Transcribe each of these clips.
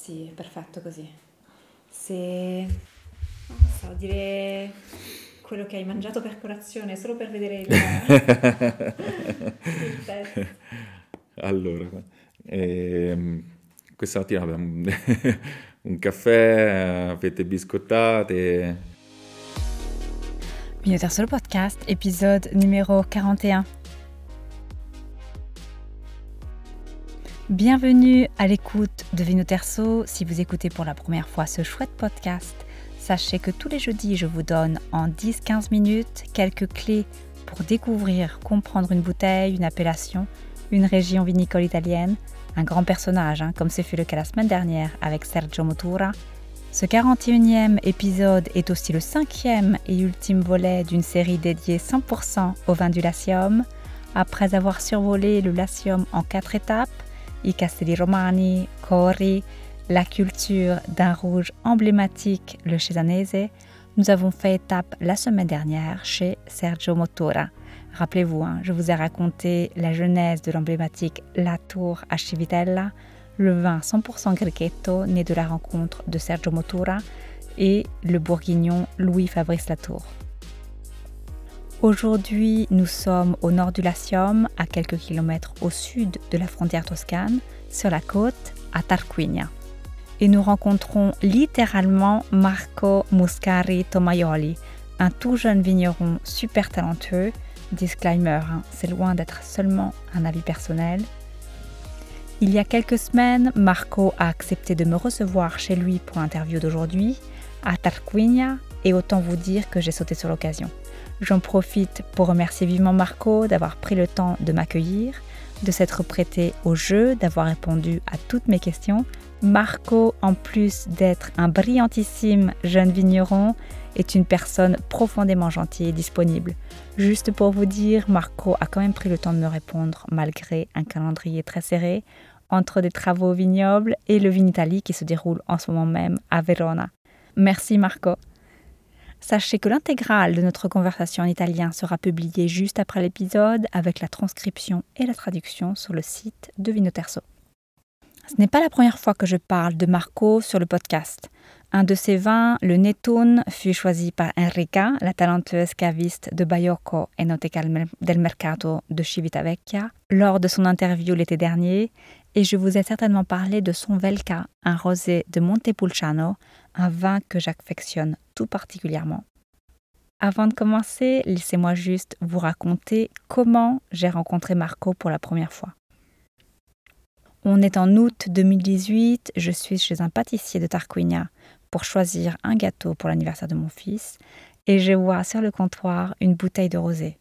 Sì, perfetto così. Se non so, dire quello che hai mangiato per colazione solo per vedere il, il test. Allora, ehm, questa mattina abbiamo un caffè, fette biscottate. Minotaur Solo Podcast, épisode numéro 41. Bienvenue à l'écoute de Vino Terzo. Si vous écoutez pour la première fois ce chouette podcast, sachez que tous les jeudis, je vous donne en 10-15 minutes quelques clés pour découvrir, comprendre une bouteille, une appellation, une région vinicole italienne, un grand personnage, hein, comme ce fut le cas la semaine dernière avec Sergio Motura. Ce 41e épisode est aussi le cinquième et ultime volet d'une série dédiée 100% au vin du Latium. Après avoir survolé le Latium en quatre étapes, i Castelli Romani, Cori, la culture d'un rouge emblématique, le Cesanese, nous avons fait étape la semaine dernière chez Sergio Motora. Rappelez-vous, hein, je vous ai raconté la genèse de l'emblématique La Tour à Civitella, le vin 100% Grechetto né de la rencontre de Sergio Motura et le bourguignon Louis Fabrice Latour. Aujourd'hui, nous sommes au nord du Latium, à quelques kilomètres au sud de la frontière toscane, sur la côte, à Tarquinia. Et nous rencontrons littéralement Marco Muscari Tomaioli, un tout jeune vigneron super talentueux. Disclaimer, hein, c'est loin d'être seulement un avis personnel. Il y a quelques semaines, Marco a accepté de me recevoir chez lui pour l'interview d'aujourd'hui, à Tarquinia, et autant vous dire que j'ai sauté sur l'occasion. J'en profite pour remercier vivement Marco d'avoir pris le temps de m'accueillir, de s'être prêté au jeu, d'avoir répondu à toutes mes questions. Marco, en plus d'être un brillantissime jeune vigneron, est une personne profondément gentille et disponible. Juste pour vous dire, Marco a quand même pris le temps de me répondre malgré un calendrier très serré entre des travaux vignobles et le Vinitaly qui se déroule en ce moment même à Verona. Merci Marco. Sachez que l'intégrale de notre conversation en italien sera publiée juste après l'épisode avec la transcription et la traduction sur le site de Vinoterso. Ce n'est pas la première fois que je parle de Marco sur le podcast. Un de ses vins, le Netun, fut choisi par Enrica, la talentueuse caviste de Baiocco et Noteca del Mercato de Civitavecchia, lors de son interview l'été dernier, et je vous ai certainement parlé de son Velka, un rosé de Montepulciano, un vin que j'affectionne tout particulièrement. Avant de commencer, laissez-moi juste vous raconter comment j'ai rencontré Marco pour la première fois. On est en août 2018, je suis chez un pâtissier de Tarquinia pour choisir un gâteau pour l'anniversaire de mon fils et je vois sur le comptoir une bouteille de rosé.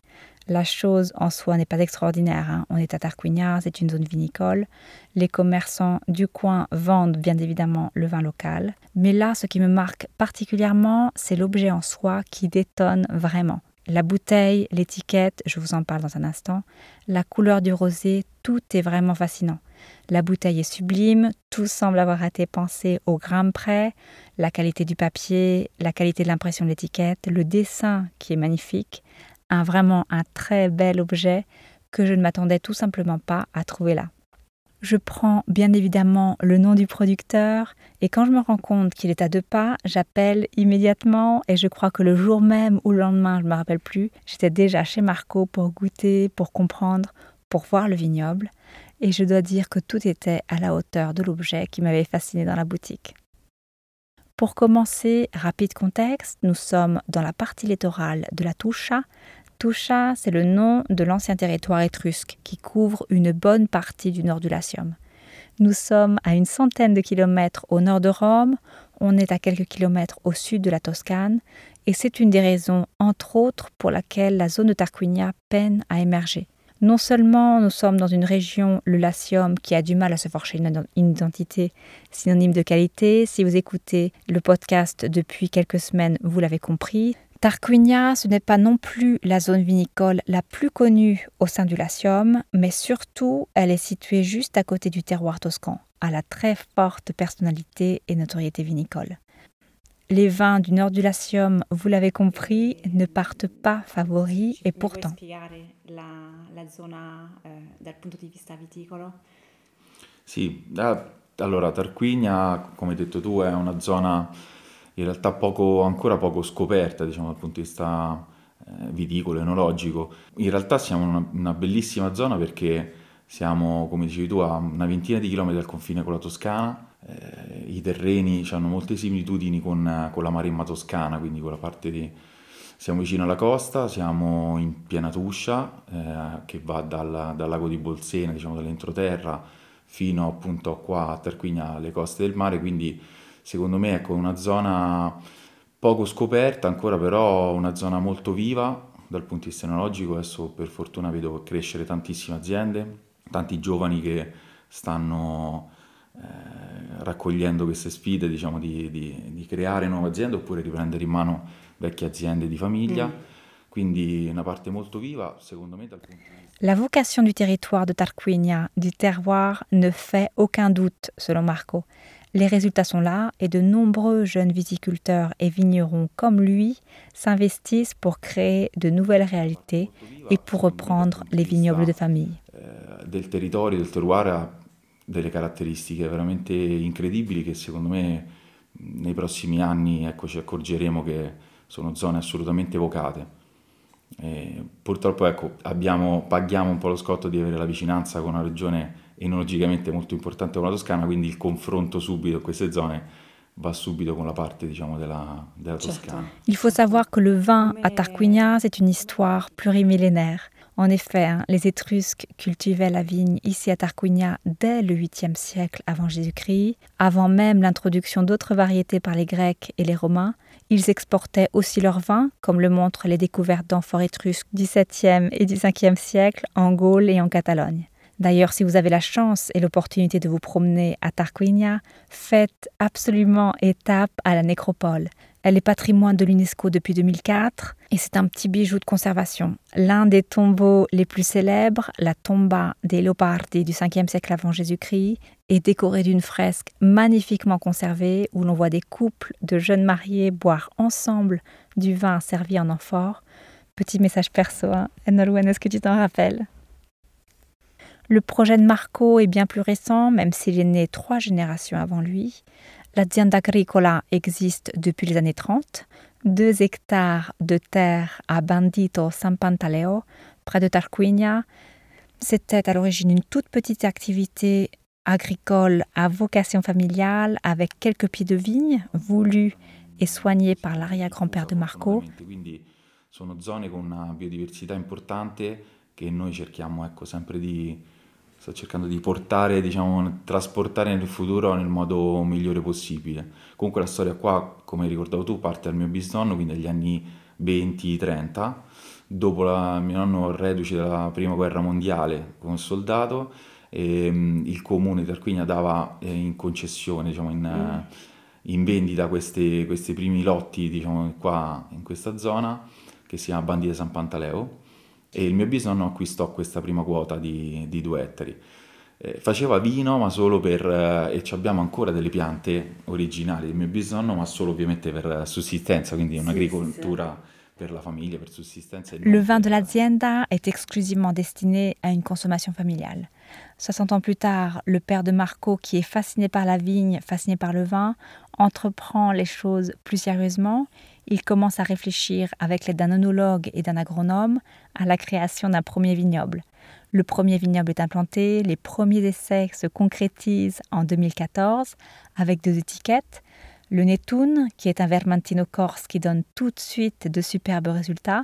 La chose en soi n'est pas extraordinaire. Hein. On est à Tarquinia, c'est une zone vinicole. Les commerçants du coin vendent bien évidemment le vin local. Mais là, ce qui me marque particulièrement, c'est l'objet en soi qui détonne vraiment. La bouteille, l'étiquette, je vous en parle dans un instant, la couleur du rosé, tout est vraiment fascinant. La bouteille est sublime, tout semble avoir été pensé au gramme près, la qualité du papier, la qualité de l'impression de l'étiquette, le dessin qui est magnifique, un vraiment un très bel objet que je ne m'attendais tout simplement pas à trouver là. Je prends bien évidemment le nom du producteur et quand je me rends compte qu'il est à deux pas, j'appelle immédiatement et je crois que le jour même ou le lendemain, je ne me rappelle plus, j'étais déjà chez Marco pour goûter, pour comprendre, pour voir le vignoble et je dois dire que tout était à la hauteur de l'objet qui m'avait fasciné dans la boutique. Pour commencer, rapide contexte, nous sommes dans la partie littorale de la Toucha, Tuscia, c'est le nom de l'ancien territoire étrusque qui couvre une bonne partie du nord du Latium. Nous sommes à une centaine de kilomètres au nord de Rome, on est à quelques kilomètres au sud de la Toscane, et c'est une des raisons, entre autres, pour laquelle la zone de Tarquinia peine à émerger. Non seulement nous sommes dans une région, le Latium, qui a du mal à se forger une identité synonyme de qualité. Si vous écoutez le podcast depuis quelques semaines, vous l'avez compris. Tarquinia, ce n'est pas non plus la zone vinicole la plus connue au sein du Latium, mais surtout, elle est située juste à côté du terroir toscan, à la très forte personnalité et notoriété vinicole. Les vins du nord du Latium, vous l'avez compris, ne partent pas favoris et pourtant. Sì, da Allora, Tarquinia, come hai detto tu, è una zona in realtà poco, ancora poco scoperta, diciamo, dal punto di vista eh, viticolo, enologico. In realtà siamo in una, una bellissima zona perché siamo, come dicevi tu, a una ventina di chilometri dal confine con la Toscana. Eh, I terreni hanno molte similitudini con, con la Maremma toscana, quindi con parte di... Siamo vicino alla costa, siamo in piena Tuscia, eh, che va dal, dal, lago di Bolsena, diciamo dall'entroterra, fino appunto qua a Tarquinia, alle coste del mare, quindi secondo me ecco una zona poco scoperta, ancora però una zona molto viva dal punto di vista enologico, adesso per fortuna vedo crescere tantissime aziende, tanti giovani che stanno raccogliendo queste sfide, diciamo, di, di, di, creare nuove aziende oppure riprendere in mano vecchie aziende di famiglia. Mm. Quindi una parte molto viva, secondo me, dal punto di vista... La vocation du territoire de Tarquinia, du terroir, ne fait aucun doute, selon Marco. Les résultats sont là et de nombreux jeunes viticulteurs et vignerons comme lui s'investissent pour créer de nouvelles réalités et pour reprendre les vignobles de famille. Eh, del territorio, del terroir delle caratteristiche veramente incredibili che secondo me nei prossimi anni ecco, ci accorgeremo che sono zone assolutamente evocate. E purtroppo ecco, abbiamo, paghiamo un po' lo scotto di avere la vicinanza con una regione enologicamente molto importante come la Toscana, quindi il confronto subito in queste zone va subito con la parte diciamo della, della Toscana. Il faut savoir que le vin à Tarquinia, c'est une histoire plurimillénaire. En effet, hein, les Étrusques cultivaient la vigne ici à Tarquinia dès le 8e siècle avant Jésus-Christ. Avant même l'introduction d'autres variétés par les Grecs et les Romains, ils exportaient aussi leur vin, comme le montrent les découvertes d'amphores étrusques du 7e et du 5e siècle en Gaule et en Catalogne. D'ailleurs, si vous avez la chance et l'opportunité de vous promener à Tarquinia, faites absolument étape à la nécropole. Elle est patrimoine de l'UNESCO depuis 2004 et c'est un petit bijou de conservation. L'un des tombeaux les plus célèbres, la tomba des Leopardi du 5e siècle avant Jésus-Christ, est décoré d'une fresque magnifiquement conservée où l'on voit des couples de jeunes mariés boire ensemble du vin servi en amphore. Petit message perso, hein. est-ce que tu t'en rappelles? Le projet de Marco est bien plus récent, même s'il est né trois générations avant lui. L'azienda agricola existe depuis les années 30. Deux hectares de terre à Bandito San Pantaleo, près de Tarquinia. C'était à l'origine une toute petite activité agricole à vocation familiale avec quelques pieds de vigne voulus et soignés par l'arrière-grand-père de Marco. Importante sto cercando di portare, diciamo, trasportare nel futuro nel modo migliore possibile. Comunque la storia qua, come hai ricordato tu, parte dal mio bisnonno, quindi dagli anni 20-30, dopo la, mio nonno reduce dalla prima guerra mondiale come soldato, e, um, il comune di Tarquinia dava eh, in concessione, diciamo, in, mm. in vendita questi, questi primi lotti, diciamo, qua in questa zona, che si chiama Bandita San Pantaleo, e il mio bisnonno acquistò questa prima quota di, di due ettari. Eh, faceva vino, ma solo per... Eh, e abbiamo ancora delle piante originali del mio bisnonno, ma solo ovviamente per sussistenza, quindi un'agricoltura sì, sì. per la famiglia, per sussistenza. Le vin de l'azienda est exclusivement destiné à une consommation familiale. 60 ans plus tard, le père de Marco, qui est fasciné par la vigne, fasciné par le vin, entreprend les choses plus sérieusement il commence à réfléchir avec l'aide d'un onologue et d'un agronome à la création d'un premier vignoble. Le premier vignoble est implanté, les premiers essais se concrétisent en 2014 avec deux étiquettes. Le Netun, qui est un Vermentino corse qui donne tout de suite de superbes résultats,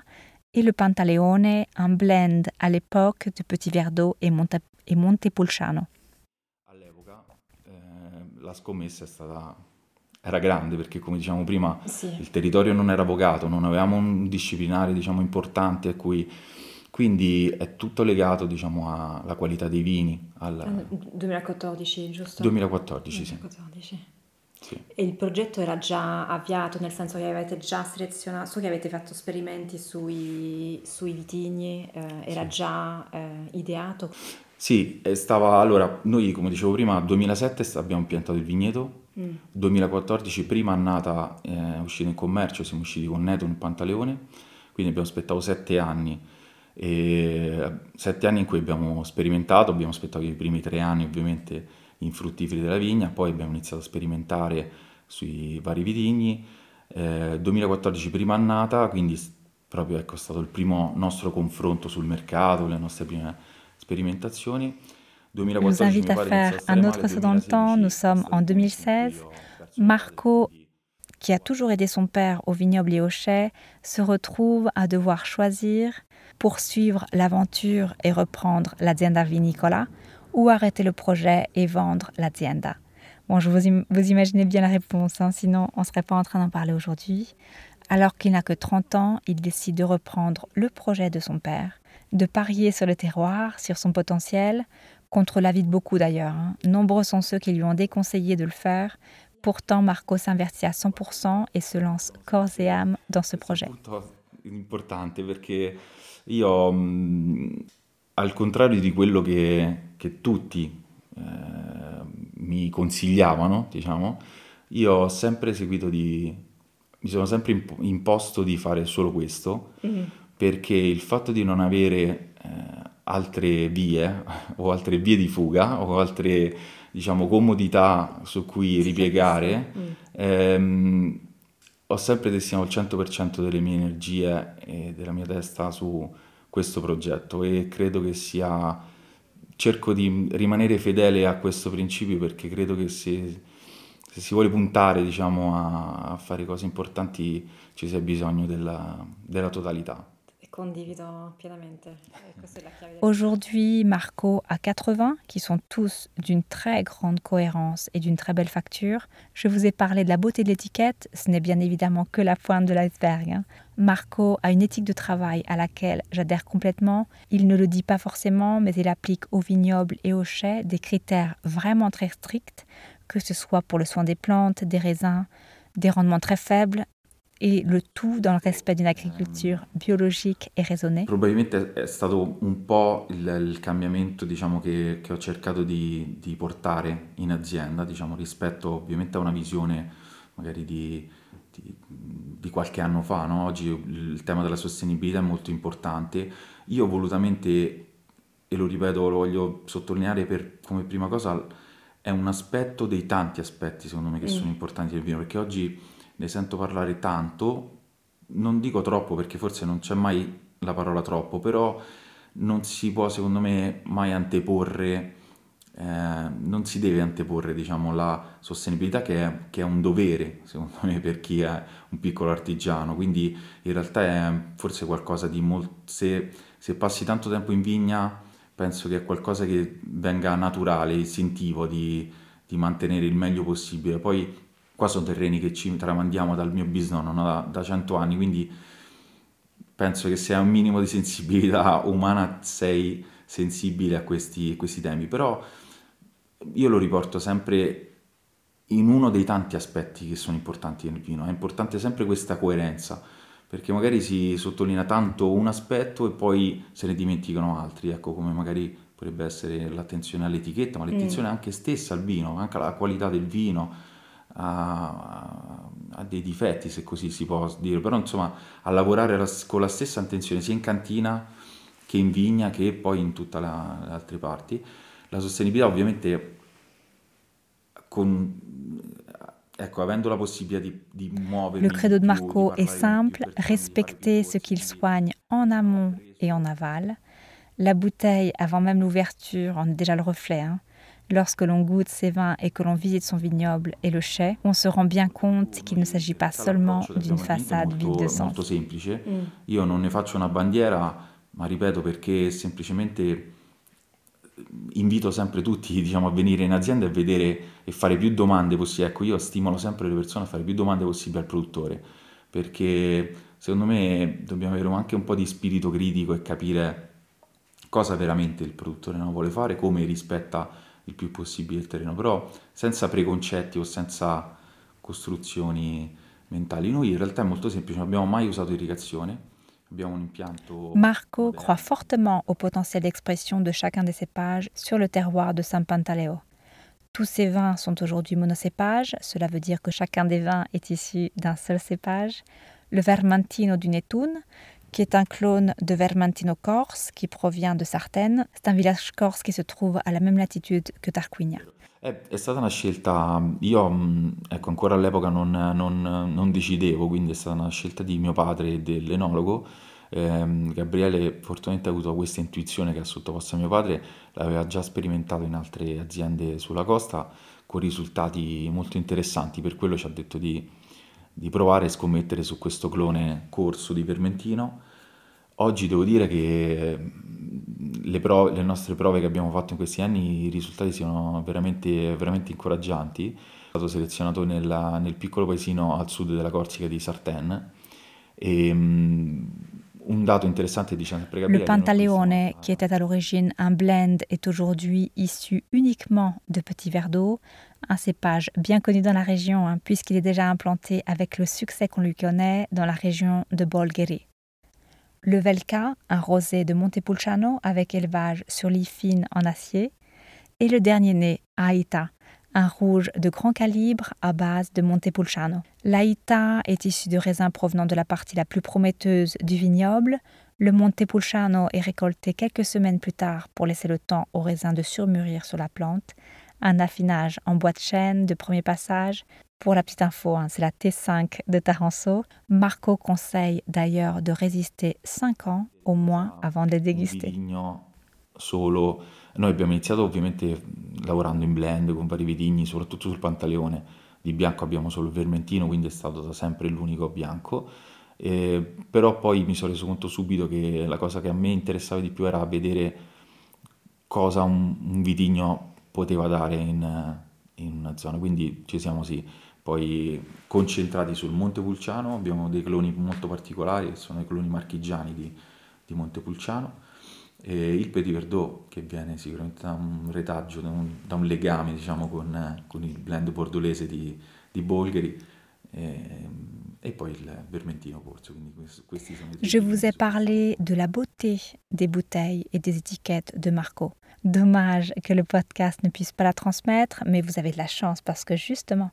et le Pantaleone, un blend à l'époque de Petit Verdot et, Monte, et Montepulciano. Era grande perché come diciamo prima sì. il territorio non era vocato, non avevamo un disciplinare diciamo importante a cui quindi è tutto legato diciamo alla qualità dei vini. Al... 2014 giusto? 2014, 2014. Sì. Sì. E il progetto era già avviato, nel senso che avete già selezionato, so che avete fatto esperimenti sui, sui vitigni, eh, era sì. già eh, ideato? Sì, stava, allora, noi come dicevo prima, nel 2007 abbiamo piantato il vigneto, mm. 2014 prima annata eh, uscita in commercio, siamo usciti con Neto nel Pantaleone, quindi abbiamo aspettato sette anni, e, sette anni in cui abbiamo sperimentato, abbiamo aspettato i primi tre anni ovviamente infruttiferi della vigna, poi abbiamo iniziato a sperimentare sui vari vitigni. Eh, 2014 prima annata, quindi proprio ecco, è stato il primo nostro confronto sul mercato, le nostre prime sperimentazioni. Je vous invite à faire un autre saut dans le temps. Nous sommes en 2016. Marco, qui a toujours aidé son père au vignoble et au chai, se retrouve à devoir choisir poursuivre l'aventure et reprendre l'azienda vinicola ou arrêter le projet et vendre l'azienda. Bon, je vous, vous imaginez bien la réponse, hein, sinon on ne serait pas en train d'en parler aujourd'hui. Alors qu'il n'a que 30 ans, il décide de reprendre le projet de son père, de parier sur le terroir, sur son potentiel, contre l'avis de beaucoup d'ailleurs. Hein. Nombreux sont ceux qui lui ont déconseillé de le faire. Pourtant, Marco s'investit à 100% et se lance corps et âme dans ce projet. Importante perché io, al contrario di quello che, che tutti eh, mi consigliavano, diciamo, io ho sempre seguito di mi sono sempre imposto di fare solo questo mm-hmm. perché il fatto di non avere eh, altre vie o altre vie di fuga o altre diciamo comodità su cui ripiegare mm. ehm, ho sempre destinato il 100% delle mie energie e della mia testa su questo progetto e credo che sia cerco di rimanere fedele a questo principio perché credo che se se si vuole puntare diciamo, a, a, fare cose importanti ci sia bisogno della, della totalità. Aujourd'hui, Marco a 80, qui sont tous d'une très grande cohérence et d'une très belle facture. Je vous ai parlé de la beauté de l'étiquette, ce n'est bien évidemment que la pointe de l'iceberg. Hein. Marco a une éthique de travail à laquelle j'adhère complètement. Il ne le dit pas forcément, mais il applique au vignoble et au chai des critères vraiment très stricts que ce soit pour le soin des plantes, des raisins, des rendements très faibles, e le tout dans le rispetto di un'agricoltura biologica e raisonnée? Probabilmente è stato un po' il, il cambiamento diciamo, che, che, ho cercato di, di, portare in azienda, diciamo, rispetto ovviamente a una visione magari di, di, di qualche anno fa. No? Oggi il tema della sostenibilità è molto importante. Io volutamente, e lo ripeto, lo voglio sottolineare per, come prima cosa, è un aspetto dei tanti aspetti secondo me che mm. sono importanti nel vino, perché oggi ne sento parlare tanto, non dico troppo perché forse non c'è mai la parola troppo, però non si può secondo me mai anteporre, eh, non si deve anteporre diciamo, la sostenibilità che è, che è, un dovere secondo me per chi è un piccolo artigiano, quindi in realtà è forse qualcosa di molto... Se, se passi tanto tempo in vigna penso che è qualcosa che venga naturale, istintivo di, di mantenere il meglio possibile. Poi qua sono terreni che ci tramandiamo dal mio bisnonno no? da, da 100 anni, quindi penso che se hai un minimo di sensibilità umana sei sensibile a questi, questi temi, però io lo riporto sempre in uno dei tanti aspetti che sono importanti nel vino, è importante sempre questa coerenza perché magari si sottolinea tanto un aspetto e poi se ne dimenticano altri, ecco come magari potrebbe essere l'attenzione all'etichetta, ma l'attenzione mm. anche stessa al vino, anche alla qualità del vino, a, a, dei difetti se così si può dire, però insomma a lavorare la, con la stessa attenzione sia in cantina che in vigna che poi in tutte le altre parti. La sostenibilità ovviamente con Le credo de Marco est simple, respecter ce qu'il soigne en amont et en aval. La bouteille, avant même l'ouverture, en est déjà le reflet. Hein. Lorsque l'on goûte ses vins et que l'on visite son vignoble et le chai, on se rend bien compte qu'il ne s'agit pas seulement d'une façade vide de sens. Molto semplice. Mm. Io non ne faccio una bandiera, ma ripeto perché semplicemente invito sempre tutti diciamo, a venire in azienda e vedere e fare più domande possibili. Ecco, io stimolo sempre le persone a fare più domande possibili al produttore, perché secondo me dobbiamo avere anche un po' di spirito critico e capire cosa veramente il produttore non vuole fare, come rispetta il più possibile il terreno, però senza preconcetti o senza costruzioni mentali. Noi in realtà è molto semplice, non abbiamo mai usato irrigazione, Marco croit fortement au potentiel d'expression de chacun des cépages sur le terroir de San Pantaleo. Tous ces vins sont aujourd'hui monocépages, cela veut dire que chacun des vins est issu d'un seul cépage. Le Vermentino du Netun, qui est un clone de Vermentino corse qui provient de Sartène, c'est un village corse qui se trouve à la même latitude que Tarquinia. È, stata una scelta, io mh, ecco, ancora all'epoca non, non- non decidevo, quindi è stata una scelta di mio padre e dell'enologo. Ehm, Gabriele fortunatamente ha avuto questa intuizione che ha sottoposto a mio padre, l'aveva già sperimentato in altre aziende sulla costa con risultati molto interessanti, per quello ci ha detto di, di provare e scommettere su questo clone corso di Vermentino. Oggi devo dire che le, prove, le nostre prove che abbiamo fatto in questi anni, i risultati sono veramente, veramente incoraggianti. Sono stato selezionato nella, nel piccolo paesino al sud della Corsica di Sartène um, un dato intéressant dit Le Pantaleone, qui était à l'origine un blend, est aujourd'hui issu uniquement de petits verres d'eau, un cépage bien connu dans la région hein, puisqu'il est déjà implanté avec le succès qu'on lui connaît dans la région de Bolgheri. Le Velka, un rosé de Montepulciano avec élevage sur lit fine en acier. Et le dernier né, Aïta, un rouge de grand calibre à base de Montepulciano. L'Aïta est issu de raisins provenant de la partie la plus prometteuse du vignoble. Le Montepulciano est récolté quelques semaines plus tard pour laisser le temps aux raisins de surmûrir sur la plante. Un affinage en bois de chêne de premier passage, pour la petite info, hein, c'est la T5 de Taranso. Marco conseille d'ailleurs de résister 5 ans au moins avant de les déguster. Solo. Noi abbiamo iniziato ovviamente lavorando in blend con vari vitigni, soprattutto sul Pantaleone. Di bianco abbiamo solo il Vermentino, quindi è stato da sempre l'unico bianco. Eh, però poi mi sono reso conto subito che la cosa che a me interessava di più era vedere cosa un, un vitigno poteva dare in, in una zona. Quindi ci siamo sì, poi concentrati sul Montepulciano, abbiamo dei cloni molto particolari che sono i cloni marchigiani di, di Montepulciano e il Petit Verdot che viene sicuramente da un retaggio, da un, da un legame diciamo con, con, il blend bordolese di, di Bolgheri e, et poi il Vermentino Corso. Quindi questi sono Je vous ai parlé de la beauté des bouteilles et des étiquettes de Marco. Dommage que le podcast ne puisse pas la transmettre, mais vous avez de la chance parce que justement,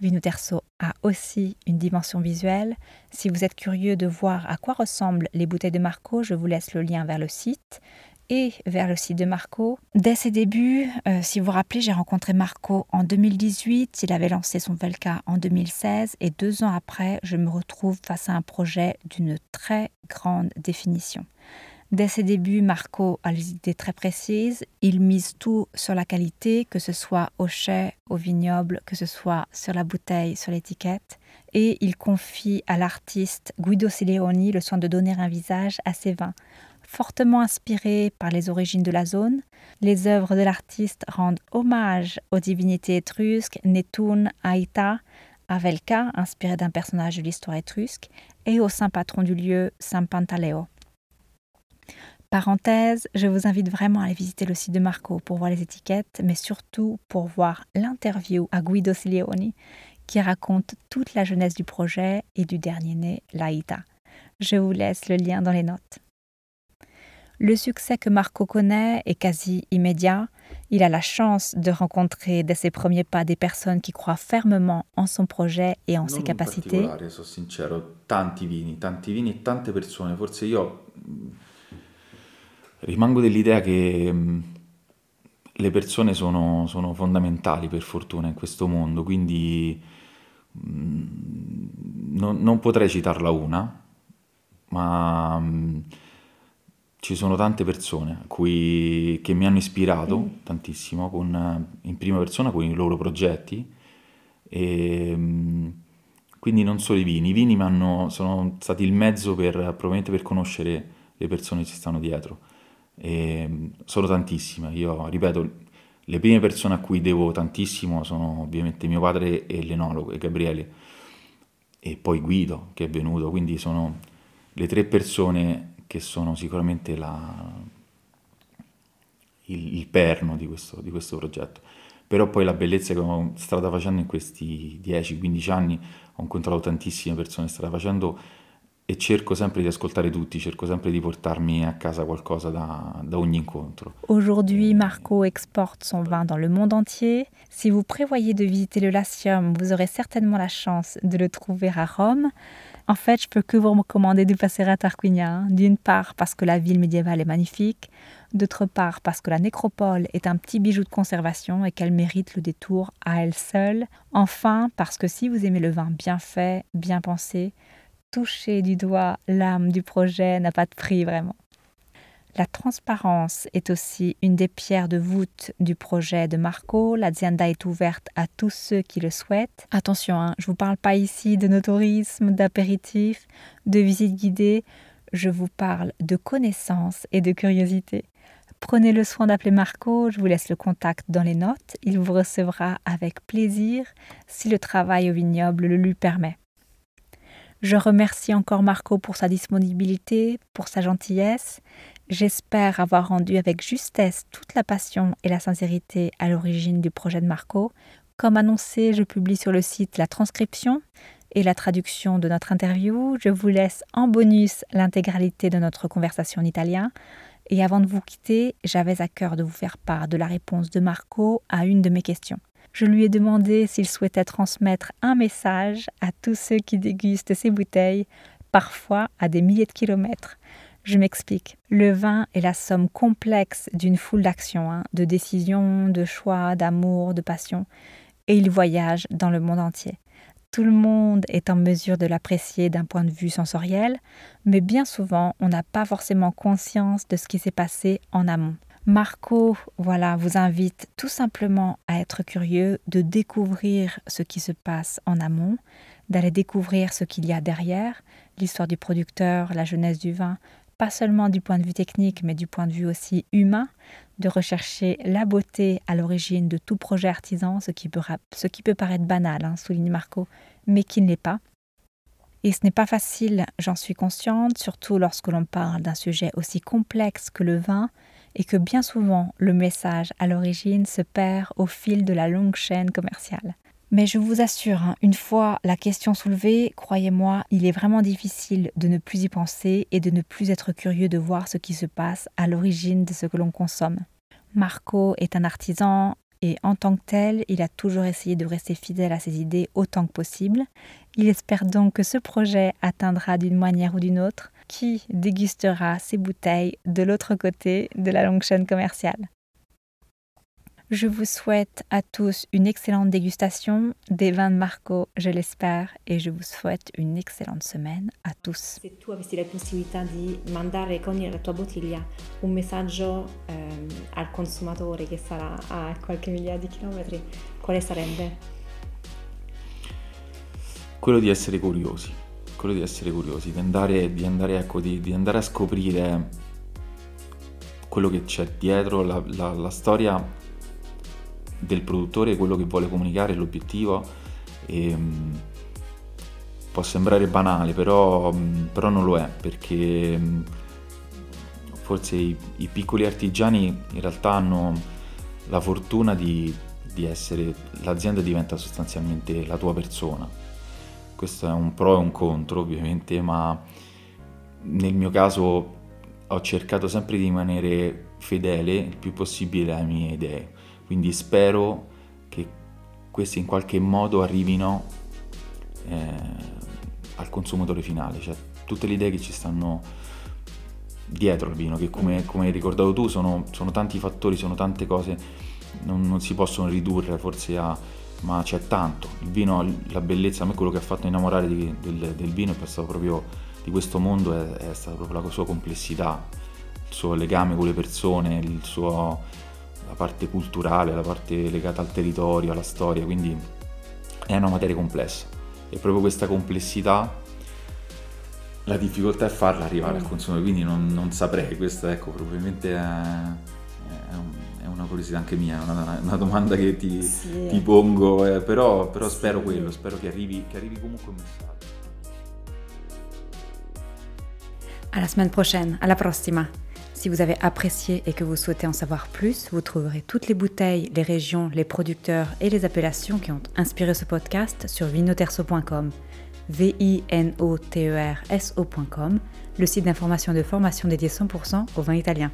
Vino Terso a aussi une dimension visuelle. Si vous êtes curieux de voir à quoi ressemblent les bouteilles de Marco, je vous laisse le lien vers le site et vers le site de Marco. Dès ses débuts, euh, si vous vous rappelez, j'ai rencontré Marco en 2018, il avait lancé son Velka en 2016 et deux ans après, je me retrouve face à un projet d'une très grande définition. Dès ses débuts, Marco a les idées très précises. Il mise tout sur la qualité, que ce soit au chai, au vignoble, que ce soit sur la bouteille, sur l'étiquette. Et il confie à l'artiste Guido Sileoni le soin de donner un visage à ses vins. Fortement inspirés par les origines de la zone, les œuvres de l'artiste rendent hommage aux divinités étrusques Netun, Aïta, Avelka, inspiré d'un personnage de l'histoire étrusque, et au saint patron du lieu, Saint Pantaleo. Parenthèse, je vous invite vraiment à aller visiter le site de Marco pour voir les étiquettes, mais surtout pour voir l'interview à Guido Silioni qui raconte toute la jeunesse du projet et du dernier né, Laïta. Je vous laisse le lien dans les notes. Le succès que Marco connaît est quasi immédiat. Il a la chance de rencontrer dès ses premiers pas des personnes qui croient fermement en son projet et en ses capacités. sono sincero, tanti vini, tanti vini e tante persone. Forse io rimango dell'idea che mm, le persone sono, sono, fondamentali per fortuna in questo mondo, quindi mm, non, non potrei citarla una, ma mm, ci sono tante persone cui, che mi hanno ispirato mm. tantissimo con, in prima persona con i loro progetti e quindi non solo i vini, i vini sono stati il mezzo per, probabilmente per conoscere le persone che ci stanno dietro e sono tantissime. Io ripeto, le prime persone a cui devo tantissimo sono ovviamente mio padre e l'enologo, e Gabriele, e poi Guido che è venuto, quindi sono le tre persone che sono sicuramente la, il, il, perno di questo, di questo progetto. Però poi la bellezza che ho strada facendo in questi 10-15 anni, ho incontrato tantissime persone strada facendo e cerco sempre di ascoltare tutti, cerco sempre di portarmi a casa qualcosa da, da ogni incontro. Aujourd'hui, Marco exporte son vin dans le monde entier. Si vous prévoyez de visiter le Latium, vous aurez certainement la chance de le trouver à Rome. En fait, je peux que vous recommander de passer à Tarquinia. D'une part parce que la ville médiévale est magnifique, d'autre part parce que la nécropole est un petit bijou de conservation et qu'elle mérite le détour à elle seule. Enfin parce que si vous aimez le vin bien fait, bien pensé, toucher du doigt l'âme du projet n'a pas de prix vraiment. La transparence est aussi une des pierres de voûte du projet de Marco. L'azienda est ouverte à tous ceux qui le souhaitent. Attention, hein, je ne vous parle pas ici de tourisme, d'apéritifs, de visites guidées. Je vous parle de connaissances et de curiosité. Prenez le soin d'appeler Marco, je vous laisse le contact dans les notes. Il vous recevra avec plaisir si le travail au vignoble le lui permet. Je remercie encore Marco pour sa disponibilité, pour sa gentillesse. J'espère avoir rendu avec justesse toute la passion et la sincérité à l'origine du projet de Marco. Comme annoncé, je publie sur le site la transcription et la traduction de notre interview. Je vous laisse en bonus l'intégralité de notre conversation en italien. Et avant de vous quitter, j'avais à cœur de vous faire part de la réponse de Marco à une de mes questions. Je lui ai demandé s'il souhaitait transmettre un message à tous ceux qui dégustent ces bouteilles, parfois à des milliers de kilomètres. Je m'explique. Le vin est la somme complexe d'une foule d'actions, hein, de décisions, de choix, d'amour, de passion, et il voyage dans le monde entier. Tout le monde est en mesure de l'apprécier d'un point de vue sensoriel, mais bien souvent on n'a pas forcément conscience de ce qui s'est passé en amont. Marco, voilà, vous invite tout simplement à être curieux, de découvrir ce qui se passe en amont, d'aller découvrir ce qu'il y a derrière, l'histoire du producteur, la jeunesse du vin, pas seulement du point de vue technique, mais du point de vue aussi humain, de rechercher la beauté à l'origine de tout projet artisan, ce qui peut, paraître banal, hein, souligne Marco, mais qui ne l'est pas. Et ce n'est pas facile, j'en suis consciente, surtout lorsque l'on parle d'un sujet aussi complexe que le vin, et que bien souvent le message à l'origine se perd au fil de la longue chaîne commerciale. Mais je vous assure, hein, une fois la question soulevée, croyez-moi, il est vraiment difficile de ne plus y penser et de ne plus être curieux de voir ce qui se passe à l'origine de ce que l'on consomme. Marco est un artisan et en tant que tel, il a toujours essayé de rester fidèle à ses idées autant que possible. Il espère donc que ce projet atteindra d'une manière ou d'une autre qui dégustera ces bouteilles de l'autre côté de la longue chaîne commerciale. Je vous souhaite à tous une excellente dégustation des vins de Marco, je l'espère, et je vous souhaite une excellente semaine à tous. Se tu avessi la possibilità di mandare con la tua bottiglia un messaggio ehm, al consumatore che sarà a qualche migliaia di chilometri, quale sarebbe? Quello di essere curiosi, quello di essere curiosi, di andare, di andare, ecco, di, di andare a scoprire quello che c'è dietro, la, la, la storia del produttore, quello che vuole comunicare, l'obiettivo. E, um, può sembrare banale, però, però, non lo è, perché forse i, i, piccoli artigiani in realtà hanno la fortuna di, di essere, l'azienda diventa sostanzialmente la tua persona. Questo è un pro e un contro ovviamente, ma nel mio caso ho cercato sempre di rimanere fedele il più possibile alle mie idee. Quindi spero che questi in qualche modo arrivino eh, al consumatore finale, cioè tutte le idee che ci stanno dietro al vino, che come, come hai ricordato tu sono, sono, tanti fattori, sono tante cose, non, non, si possono ridurre forse a... ma c'è tanto. Il vino, la bellezza, a me quello che ha fatto innamorare di, del, del, vino è stato proprio di questo mondo, è, è stata proprio la sua complessità, il suo legame con le persone, il suo la parte culturale, la parte legata al territorio, alla storia, quindi è una materia complessa e proprio questa complessità la difficoltà è farla arrivare mm. al consumo, quindi non, non, saprei, questa ecco probabilmente è, è, un, una curiosità anche mia, una, una domanda che ti, sì. ti pongo, eh, però, però sì. spero quello, spero che arrivi, che arrivi comunque un messaggio. À la semaine prochaine, alla prossima! Si vous avez apprécié et que vous souhaitez en savoir plus, vous trouverez toutes les bouteilles, les régions, les producteurs et les appellations qui ont inspiré ce podcast sur vinoterso.com. V-I-N-O-T-E-R-S-O.com, le site d'information de formation dédié 100% au vin italien.